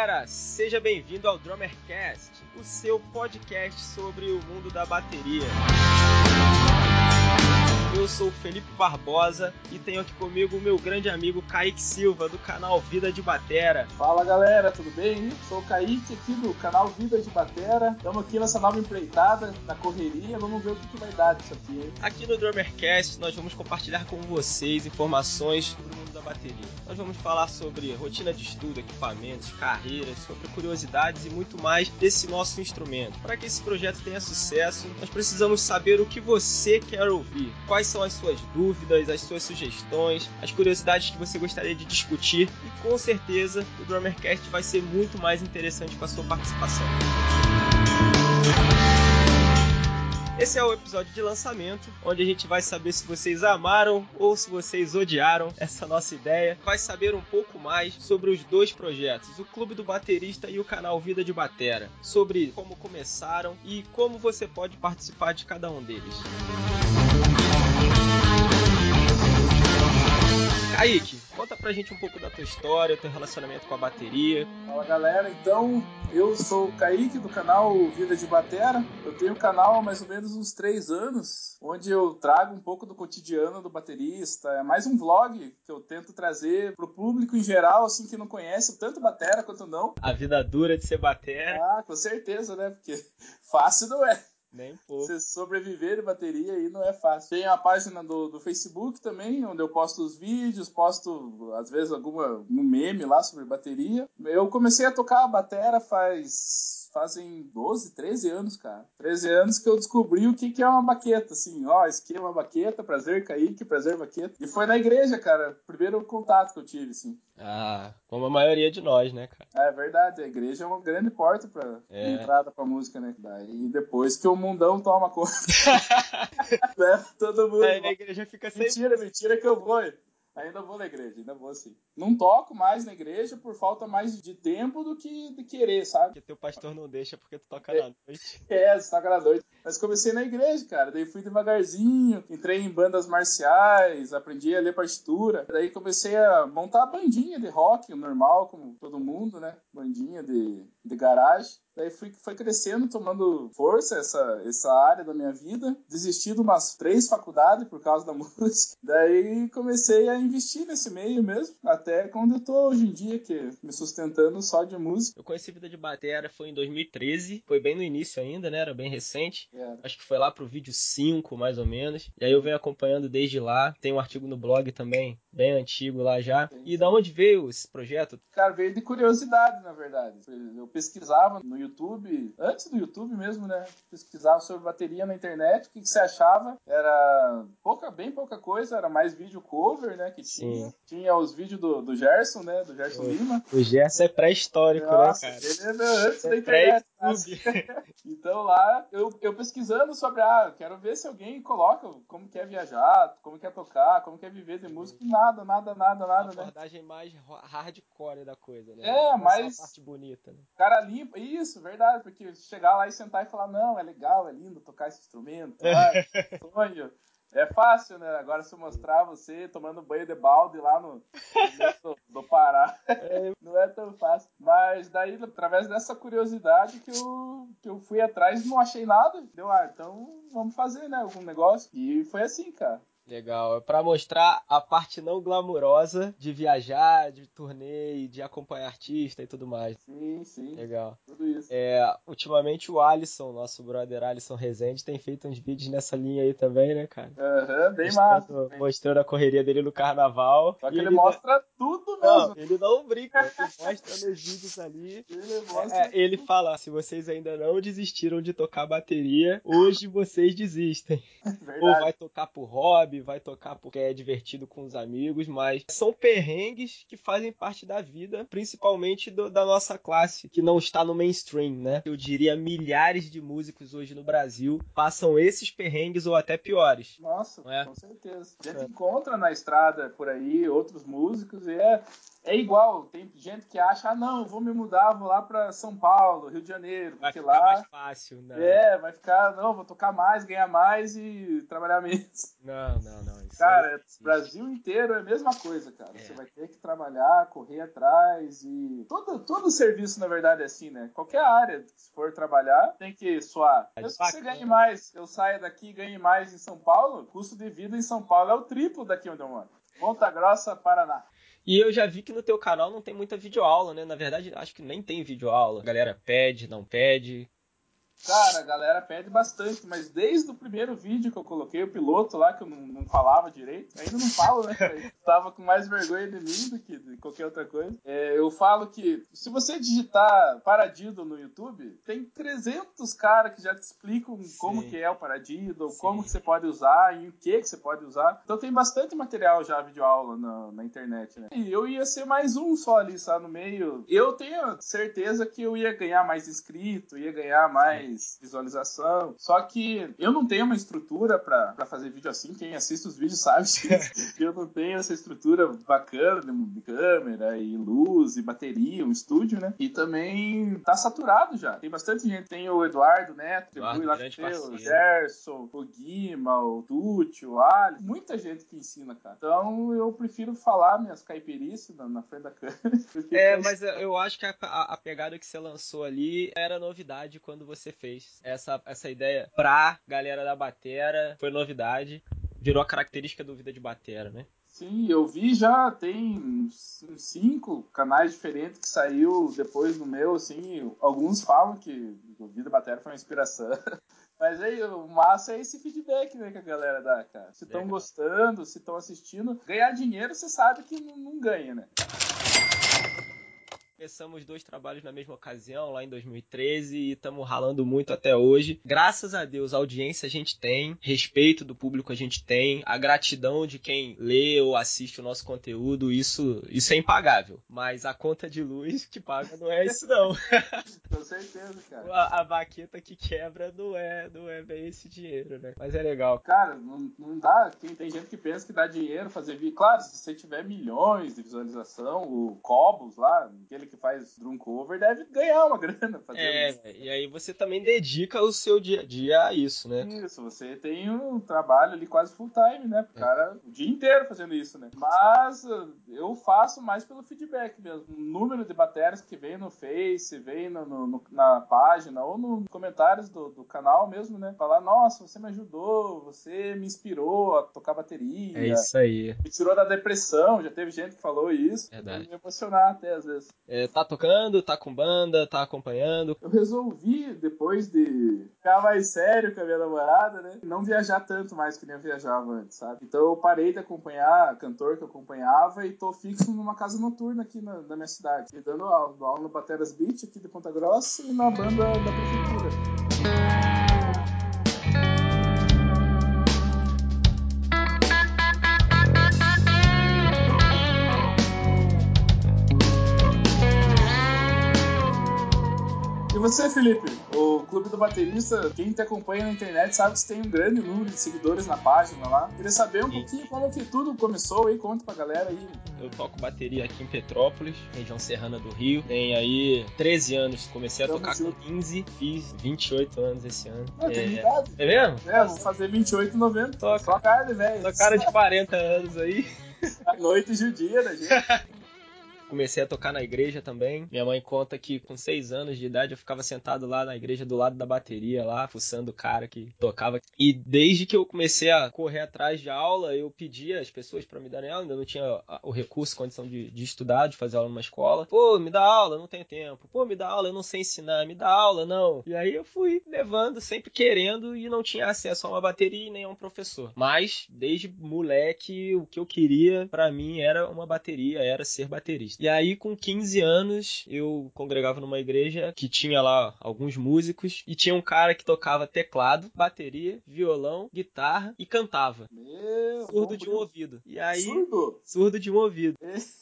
Fala Batera, seja bem-vindo ao Drummercast, o seu podcast sobre o mundo da bateria. Eu sou o Felipe Barbosa e tenho aqui comigo o meu grande amigo Kaique Silva, do canal Vida de Batera. Fala galera, tudo bem? Sou o Kaique aqui do canal Vida de Batera. Estamos aqui nessa nova empreitada, na correria. Vamos ver o que, que vai dar disso aqui. Hein? Aqui no Drummercast nós vamos compartilhar com vocês informações sobre o mundo da bateria. Nós vamos falar sobre rotina de estudo, equipamentos, carreiras, sobre curiosidades e muito mais desse nosso instrumento. Para que esse projeto tenha sucesso, nós precisamos saber o que você quer ouvir, quais são as suas dúvidas, as suas sugestões, as curiosidades que você gostaria de discutir e com certeza o Drummercast vai ser muito mais interessante com a sua participação. Esse é o episódio de lançamento, onde a gente vai saber se vocês amaram ou se vocês odiaram essa nossa ideia. Vai saber um pouco mais sobre os dois projetos, o Clube do Baterista e o canal Vida de Batera, sobre como começaram e como você pode participar de cada um deles. Conta pra gente um pouco da tua história, teu relacionamento com a bateria. Fala galera, então eu sou o Kaique do canal Vida de Batera. Eu tenho um canal há mais ou menos uns três anos, onde eu trago um pouco do cotidiano do baterista. É mais um vlog que eu tento trazer pro público em geral, assim, que não conhece tanto batera quanto não. A vida dura de ser batera. Ah, com certeza, né? Porque fácil não é. Nem pouco. Você sobreviver de bateria aí não é fácil. Tem a página do, do Facebook também, onde eu posto os vídeos, posto às vezes alguma um meme lá sobre bateria. Eu comecei a tocar a batera faz fazem 12, 13 anos, cara. 13 anos que eu descobri o que, que é uma baqueta, assim, ó, é uma baqueta, prazer Kaique, prazer baqueta. E foi na igreja, cara, primeiro contato que eu tive, assim. Ah, como a maioria de nós, né, cara? É verdade, a igreja é uma grande porta pra É. entrada pra música, né? Daí depois que o mundão toma conta, né? Todo mundo... Aí na igreja fica sem. Mentira, mentira que eu vou. Ainda vou na igreja, ainda vou assim. Não toco mais na igreja por falta mais de tempo do que de querer, sabe? Porque teu pastor não deixa porque tu toca na noite. É, você tá na noite. Mas comecei na igreja, cara. Daí fui devagarzinho, entrei em bandas marciais, aprendi a ler partitura. Daí comecei a montar a bandinha de rock, normal, como todo mundo, né? Bandinha de, de garagem. Daí fui, foi crescendo, tomando força essa, essa área da minha vida. Desisti de umas três faculdades por causa da música. Daí comecei a investir nesse meio mesmo. Até quando eu tô hoje em dia, que me sustentando só de música. Eu conheci Vida de Batera foi em 2013, foi bem no início ainda, né? Era bem recente. É. Acho que foi lá pro vídeo 5, mais ou menos. E aí eu venho acompanhando desde lá. Tem um artigo no blog também, bem antigo lá já. E da onde veio esse projeto? Cara, veio de curiosidade, na verdade. Eu pesquisava no YouTube, antes do YouTube mesmo, né? Pesquisava sobre bateria na internet, o que, que você achava? Era pouca, bem pouca coisa, era mais vídeo cover, né? Que tinha. Sim. Tinha os vídeos do, do Gerson, né? Do Gerson Oi. Lima. O Gerson é pré-histórico, né, cara? ele é antes da É internet. pré-YouTube. Então lá, eu, eu pesquisando sobre, ah, eu quero ver se alguém coloca como quer viajar, como quer tocar, como quer viver de música. Nada, nada, nada, A nada, né? abordagem mais ro- hardcore da coisa, né? É, só mas- a parte bonita, né? O cara limpa, isso, verdade, porque chegar lá e sentar e falar, não, é legal, é lindo tocar esse instrumento, ai, sonho. É fácil, né? Agora se mostrar você tomando banho de balde lá no, do Pará, não é tão fácil. Mas daí, através dessa curiosidade que eu, que eu fui atrás, não achei nada. Deu, ah, então vamos fazer, né? Algum negócio. E foi assim, cara. Legal, é pra mostrar a parte não glamurosa de viajar, de turnê, de acompanhar artista e tudo mais. Sim, sim, Legal. tudo isso. É, ultimamente o Alisson, nosso brother Alisson Rezende, tem feito uns vídeos nessa linha aí também, né, cara? Aham, bem mostrando, massa. bem- mostrando a correria dele no carnaval. Só que ele ele mostra tudo Não, mesmo. ele não brinca, ele mostra nos vídeos ali. Ele mostra É, ele fala: se vocês ainda não desistiram de tocar bateria, hoje vocês desistem. Ou verdade. vai tocar por hobby, vai tocar porque é divertido com os amigos, mas são perrengues que fazem parte da vida, principalmente do- da nossa classe, que não está no mainstream, né? Eu diria milhares de músicos hoje no Brasil passam esses perrengues ou até piores. Nossa, é? com certeza. A gente É. encontra na estrada por aí outros músicos e é, é igual, tem gente que acha, ah, não, vou me mudar, vou lá para São Paulo, Rio de Janeiro, vai ficar lá mais fácil, né? É, vai ficar, não, vou tocar mais, ganhar mais e trabalhar menos. Não, não, não. Cara, é... Brasil inteiro é a mesma coisa, cara. É. Você vai ter que trabalhar, correr atrás e todo todo serviço na verdade é assim, né? Qualquer área se for trabalhar, tem que suar. É Mesmo que você ganhe mais, eu saia daqui e ganhe mais em São Paulo, custo de vida em São Paulo é o triplo daqui onde eu moro. Ponta Grossa, Paraná. E eu já vi que no teu canal não tem muita videoaula, né? Na verdade, acho que nem tem videoaula. A galera pede, não pede. Cara, a galera pede bastante, mas desde o primeiro vídeo que eu coloquei, o piloto lá, que eu não, não falava direito, ainda não falo, né? Tava com mais vergonha de mim do que de qualquer outra coisa. É, eu falo que se você digitar Paradido no YouTube, tem 300 caras que já te explicam Sim. como que é o Paradido, Sim. como que você pode usar e o que que você pode usar. Então tem bastante material já, videoaula na, na internet, né? E eu ia ser mais um só ali, sabe, no meio. Eu tenho certeza que eu ia ganhar mais inscrito, ia ganhar mais mais visualização. Só que eu não tenho uma estrutura para fazer vídeo assim. Quem assiste os vídeos sabe que eu não tenho essa estrutura bacana de câmera e luz e bateria, um estúdio, né? E também tá saturado já. Tem bastante gente. Tem o Eduardo Neto, Eduardo, lá o Gerson, o Guima, o Tucci, o Ali. Muita gente que ensina, cara. Então eu prefiro falar minhas caipirices na, na frente da câmera. É, mas eu acho que a, a, a pegada que você lançou ali era novidade quando você fez essa, essa ideia pra galera da Batera. Foi novidade. Virou a característica do Vida de Batera, né? Sim, eu vi já, tem cinco canais diferentes que saiu depois do meu, assim, alguns falam que o Vida Batera foi uma inspiração. Mas aí, o massa é esse feedback né, que a galera dá, cara. Se estão gostando, se estão assistindo. Ganhar dinheiro, você sabe que não, não ganha, né? Começamos dois trabalhos na mesma ocasião, lá em 2013, e estamos ralando muito até hoje. Graças a Deus, a audiência a gente tem, respeito do público a gente tem, a gratidão de quem lê ou assiste o nosso conteúdo, isso, isso é impagável. Mas a conta de luz que paga não é isso, não. Com certeza, cara. A, a baqueta que quebra não é, não é bem esse dinheiro, né? Mas é legal. Cara, não, não dá. Tem, tem gente que pensa que dá dinheiro fazer vídeo. Claro, se você tiver milhões de visualização, o Cobos lá, aquele que faz drum cover deve ganhar uma grana fazendo é, isso. E aí você também dedica o seu dia a dia a isso, né? Isso, você tem um trabalho ali quase full time, né? O é. cara o dia inteiro fazendo isso, né? Mas uh, eu faço mais pelo feedback mesmo. O número de baterias que vem no Face, vem no, no, na página ou nos comentários do, do canal mesmo, né? Falar, nossa, você me ajudou, você me inspirou a tocar bateria. É isso aí. Me tirou da depressão, já teve gente que falou isso. Verdade. Me emocionar até às vezes. É, tá tocando, tá com banda, tá acompanhando? Eu resolvi, depois de ficar mais sério com a minha namorada, né? Não viajar tanto mais que nem eu viajava antes, sabe? Então eu parei de acompanhar cantor que eu acompanhava e tô fixo numa casa noturna aqui na, na minha cidade. E dando aula, aula no Bateras Beach aqui de Ponta Grossa e na banda da prefeitura. Felipe? O Clube do Baterista, quem te acompanha na internet sabe que você tem um grande número de seguidores na página lá. Queria saber um Sim. pouquinho como que tudo começou aí, conta pra galera aí. Eu toco bateria aqui em Petrópolis, região serrana do Rio. Tem aí 13 anos, comecei a Tamo tocar junto. com 15, fiz 28 anos esse ano. Ah, é... tem idade. É mesmo? É, vou fazer 28 em novembro. Toca. Só carne, velho. Só cara de 40 anos aí. A noite judia da gente. Comecei a tocar na igreja também. Minha mãe conta que com seis anos de idade eu ficava sentado lá na igreja do lado da bateria, lá, fuçando o cara que tocava. E desde que eu comecei a correr atrás de aula, eu pedia as pessoas para me darem aula. Ainda não tinha o recurso, condição de, de estudar, de fazer aula numa escola. Pô, me dá aula, não tenho tempo. Pô, me dá aula, eu não sei ensinar. Me dá aula, não. E aí eu fui levando, sempre querendo, e não tinha acesso a uma bateria e nem a um professor. Mas, desde moleque, o que eu queria para mim era uma bateria, era ser baterista. E aí, com 15 anos, eu congregava numa igreja que tinha lá alguns músicos e tinha um cara que tocava teclado, bateria, violão, guitarra e cantava. Meu, surdo de um ouvido. E aí, surdo? Surdo de um ouvido.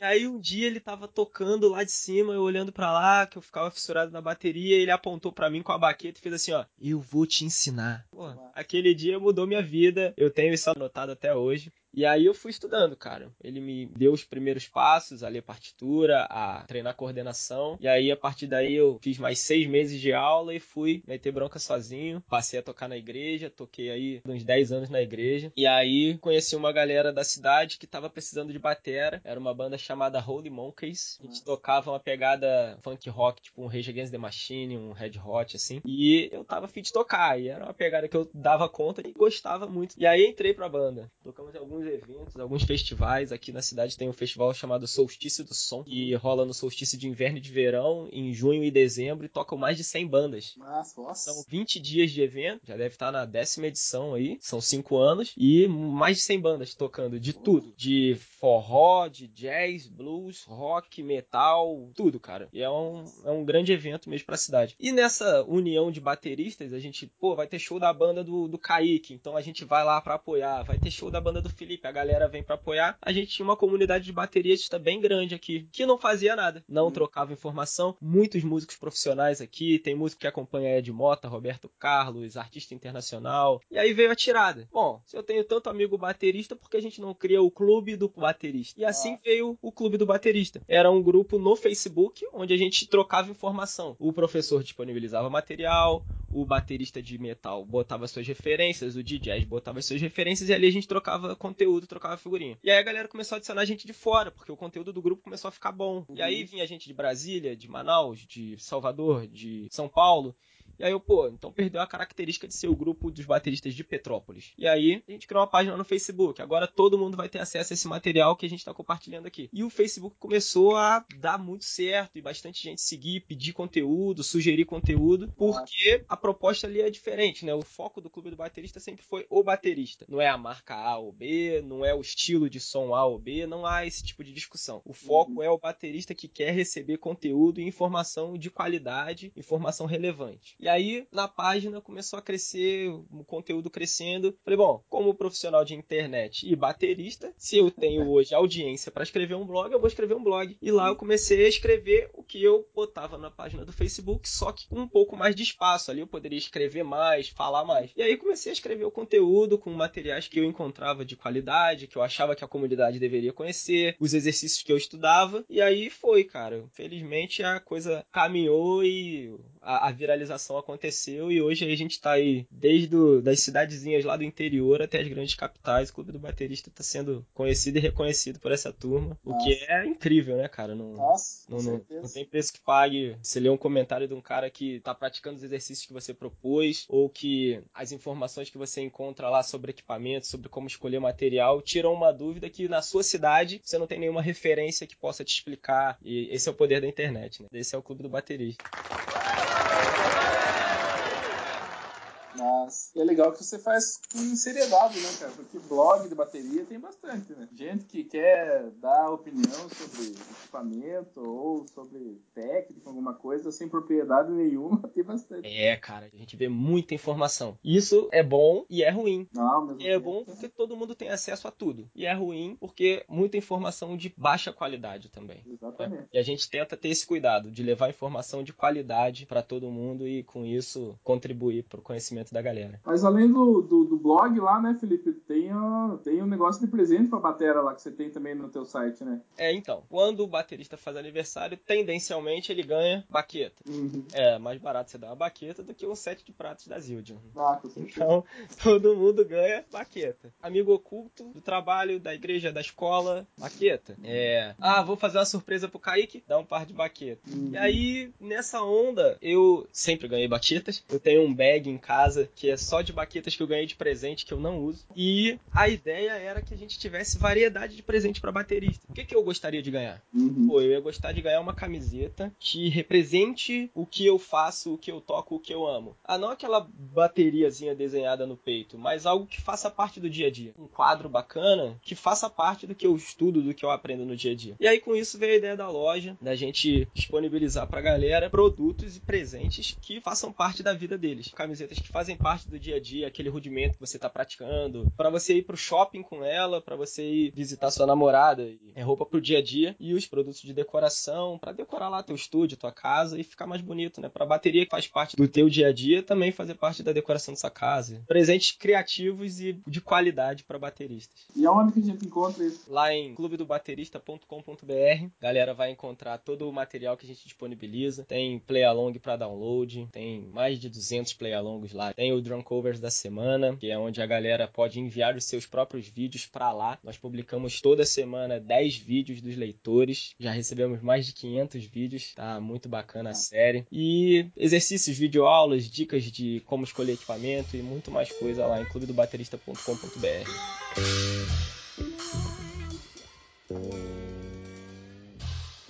E aí um dia ele tava tocando lá de cima, eu olhando para lá, que eu ficava fissurado na bateria, ele apontou para mim com a baqueta e fez assim, ó, eu vou te ensinar. Pô, aquele dia mudou minha vida, eu tenho isso anotado até hoje. E aí eu fui estudando, cara. Ele me deu os primeiros passos, a ler partitura, a treinar coordenação. E aí, a partir daí, eu fiz mais seis meses de aula e fui meter bronca sozinho. Passei a tocar na igreja, toquei aí uns 10 anos na igreja. E aí conheci uma galera da cidade que tava precisando de batera. Era uma banda chamada Holy Monkeys. A gente tocava uma pegada funk rock, tipo um Rage Against the Machine, um Red Hot, assim. E eu tava fit de tocar. E era uma pegada que eu dava conta e gostava muito. E aí entrei pra banda. Tocamos em alguns eventos, alguns festivais. Aqui na cidade tem um festival chamado Solstício do Som, que rola no solstício de inverno e de verão, em junho e dezembro, e tocam mais de 100 bandas. Nossa, São 20 dias de evento, já deve estar na décima edição aí, são 5 anos, e mais de 100 bandas tocando de tudo. De forró, de jazz, blues, rock, metal, tudo, cara. E é um, é um grande evento mesmo pra cidade. E nessa união de bateristas, a gente, pô, vai ter show da banda do, do Kaique, então a gente vai lá para apoiar. Vai ter show da banda do Felipe, a galera vem para apoiar. A gente tinha uma comunidade de bateristas bem grande aqui, que não fazia nada, não hum. trocava informação. Muitos músicos profissionais aqui, tem músico que acompanha Ed Mota, Roberto Carlos, artista internacional. E aí veio a tirada. Bom, se eu tenho tanto amigo baterista, por que a gente não cria o clube do baterista? E assim ah. veio o clube do baterista. Era um grupo no Facebook onde a gente trocava informação. O professor disponibilizava material, o baterista de metal botava suas referências, o DJ botava suas referências e ali a gente trocava conteúdo, trocava figurinha. E aí a galera começou a adicionar gente de fora, porque o conteúdo do grupo começou a ficar bom. E aí vinha gente de Brasília, de Manaus, de Salvador, de São Paulo. E aí eu, pô, então perdeu a característica de ser o grupo dos bateristas de Petrópolis. E aí a gente criou uma página no Facebook. Agora todo mundo vai ter acesso a esse material que a gente está compartilhando aqui. E o Facebook começou a dar muito certo e bastante gente seguir, pedir conteúdo, sugerir conteúdo, porque a proposta ali é diferente, né? O foco do clube do baterista sempre foi o baterista. Não é a marca A ou B, não é o estilo de som A ou B, não há esse tipo de discussão. O foco uhum. é o baterista que quer receber conteúdo e informação de qualidade, informação relevante. E aí, na página, começou a crescer, o conteúdo crescendo. Falei, bom, como profissional de internet e baterista, se eu tenho hoje audiência para escrever um blog, eu vou escrever um blog. E lá eu comecei a escrever o que eu botava na página do Facebook, só que com um pouco mais de espaço. Ali eu poderia escrever mais, falar mais. E aí comecei a escrever o conteúdo com materiais que eu encontrava de qualidade, que eu achava que a comunidade deveria conhecer, os exercícios que eu estudava. E aí foi, cara. Felizmente a coisa caminhou e a, a viralização aconteceu e hoje a gente está aí desde do, das cidadezinhas lá do interior até as grandes capitais. O Clube do Baterista está sendo conhecido e reconhecido por essa turma, Nossa. o que é incrível, né, cara? Não, Nossa, não, não, não, tem preço que pague. Você lê um comentário de um cara que está praticando os exercícios que você propôs ou que as informações que você encontra lá sobre equipamento, sobre como escolher material, tiram uma dúvida que na sua cidade você não tem nenhuma referência que possa te explicar. E esse é o poder da internet, né? Esse é o Clube do Baterista. Mas é legal que você faz com seriedade, né, cara? Porque blog de bateria tem bastante, né? Gente que quer dar opinião sobre equipamento ou sobre técnica, alguma coisa, sem propriedade nenhuma, tem bastante. É, cara, a gente vê muita informação. Isso é bom e é ruim. Não, é bom porque todo mundo tem acesso a tudo. E é ruim porque muita informação de baixa qualidade também. Exatamente. E a gente tenta ter esse cuidado de levar informação de qualidade para todo mundo e com isso contribuir para o conhecimento da galera. Mas além do, do, do, blog lá, né, Felipe, tem, uh, tem um negócio de presente pra batera lá que você tem também no teu site, né? É, então. Quando o baterista faz aniversário, tendencialmente ele ganha baqueta. Uhum. É mais barato você dar uma baqueta do que um set de pratos da Zildjian. Ah, então, todo mundo ganha baqueta. Amigo oculto do trabalho, da igreja, da escola, baqueta. É. Ah, vou fazer uma surpresa pro Kaique, dá um par de baqueta. Uhum. E aí, nessa onda, eu sempre ganhei baquetas. Eu tenho um bag em casa casa, que é só de baquetas que eu ganhei de presente, que eu não uso. E a ideia era que a gente tivesse variedade de presente para baterista. O que, que eu gostaria de ganhar? Uhum. Pô, eu ia gostar de ganhar uma camiseta que represente o que eu faço, o que eu toco, o que eu amo. Ah, não aquela bateriazinha desenhada no peito, mas algo que faça parte do dia a dia. Um quadro bacana que faça parte do que eu estudo, do que eu aprendo no dia a dia. E aí com isso veio a ideia da loja, da gente disponibilizar pra galera produtos e presentes que façam parte da vida deles. Camisetas que fazem parte do dia a dia, aquele rudimento que você tá praticando, para você ir pro shopping com ela, para você ir visitar sua namorada, é roupa pro dia a dia e os produtos de decoração para decorar lá teu estúdio, tua casa e ficar mais bonito, né? Para bateria que faz parte do teu dia a dia também fazer parte da decoração da sua casa. Presentes criativos e de qualidade para bateristas. E aonde que a gente encontra isso? Lá em clubedobaterista.com.br. Galera vai encontrar todo o material que a gente disponibiliza. Tem play along para download, tem mais de 200 play alongs lá. Tem o drum covers da semana, que é onde a galera pode enviar os seus próprios vídeos para lá. Nós publicamos toda semana 10 vídeos dos leitores. Já recebemos mais de 500 vídeos, tá muito bacana a série. E exercícios, videoaulas, dicas de como escolher equipamento e muito mais coisa lá em clubedobaterista.com.br.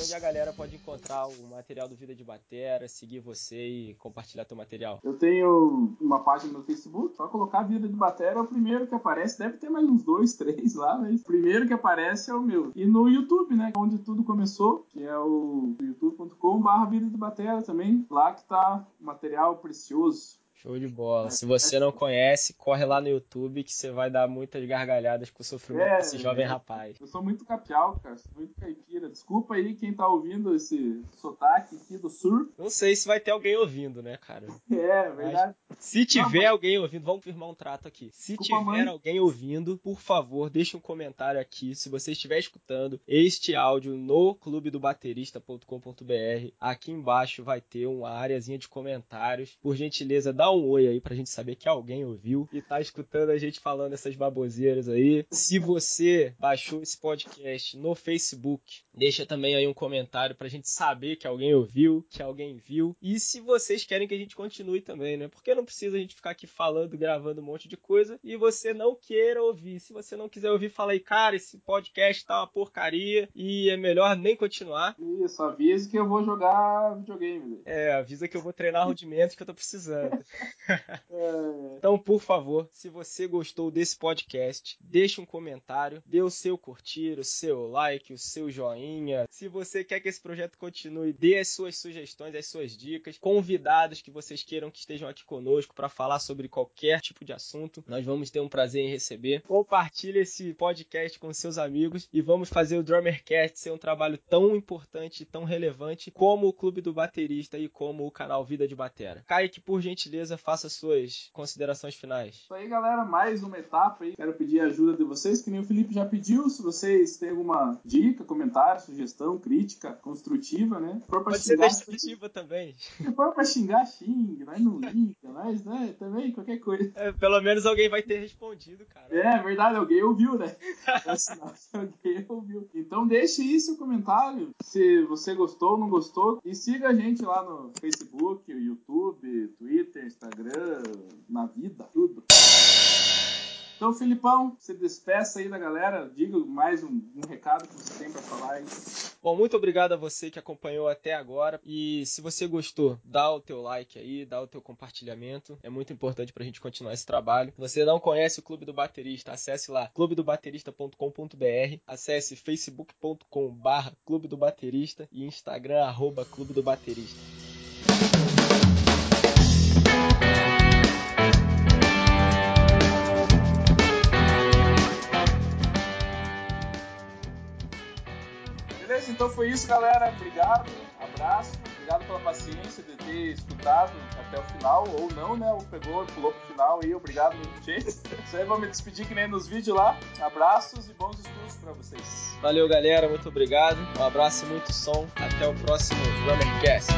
onde a galera pode encontrar o material do Vida de Batera, seguir você e compartilhar teu material? Eu tenho uma página no Facebook, só colocar Vida de Batera é o primeiro que aparece. Deve ter mais uns dois, três lá, mas o primeiro que aparece é o meu. E no YouTube, né, onde tudo começou, que é o youtube.com/barra Vida de Batera também. Lá que tá material precioso Show de bola. Se você não conhece, corre lá no YouTube que você vai dar muitas gargalhadas com o sofrimento é, desse jovem rapaz. Eu sou muito capial, cara. Sou muito caipira. Desculpa aí quem tá ouvindo esse sotaque aqui do sul. Não sei se vai ter alguém ouvindo, né, cara? É, verdade. Mas, se tiver não, alguém ouvindo, vamos firmar um trato aqui. Se Desculpa, tiver mãe. alguém ouvindo, por favor, deixe um comentário aqui. Se você estiver escutando este áudio no clubedobaterista.com.br, aqui embaixo vai ter uma areazinha de comentários. Por gentileza, dá um oi aí pra gente saber que alguém ouviu e tá escutando a gente falando essas baboseiras aí. Se você baixou esse podcast no Facebook, deixa também aí um comentário pra gente saber que alguém ouviu, que alguém viu. E se vocês querem que a gente continue também, né? Porque não precisa a gente ficar aqui falando, gravando um monte de coisa e você não queira ouvir. Se você não quiser ouvir, fala aí, cara, esse podcast tá uma porcaria e é melhor nem continuar. Isso, avisa que eu vou jogar videogame. É, avisa que eu vou treinar rudimentos que eu tô precisando. então, por favor, se você gostou desse podcast, deixe um comentário, dê o seu curtir, o seu like, o seu joinha. Se você quer que esse projeto continue, dê as suas sugestões, as suas dicas, convidados que vocês queiram que estejam aqui conosco para falar sobre qualquer tipo de assunto. Nós vamos ter um prazer em receber. Compartilhe esse podcast com seus amigos e vamos fazer o Drummercast ser um trabalho tão importante e tão relevante como o Clube do Baterista e como o canal Vida de Batera. Kaique, por gentileza, faça suas considerações finais. Isso aí, galera, mais uma etapa aí. Quero pedir a ajuda de vocês, que nem o Felipe já pediu. Se vocês têm alguma dica, comentário, sugestão, crítica construtiva, né? Se for pra Pode xingar, ser destrutiva também. Se for pra xingar, xingue, mas não liga, mas né, também qualquer coisa. É, pelo menos alguém vai ter respondido, cara. É, verdade, alguém ouviu, né? alguém ouviu. Então deixe aí seu comentário, se você gostou ou não gostou, e siga a gente lá no Facebook, YouTube, Twitter, Instagram. Na vida, tudo. Então, Filipão, se despeça aí da galera, diga mais um, um recado que você tem para falar aí. Bom, muito obrigado a você que acompanhou até agora. E se você gostou, dá o teu like aí, dá o teu compartilhamento. É muito importante pra gente continuar esse trabalho. Se você não conhece o Clube do Baterista, acesse lá clubedobaterista.com.br, acesse facebook.com barra Clube do Baterista e Instagram arroba Clube do Baterista. Beleza? Então foi isso, galera. Obrigado, abraço. Obrigado pela paciência de ter escutado até o final, ou não, né? Ou pegou, pulou pro final aí. Obrigado, gente. Isso aí, vou me despedir que nem nos vídeos lá. Abraços e bons estudos para vocês. Valeu, galera. Muito obrigado. Um abraço e muito som. Até o próximo Drummercast.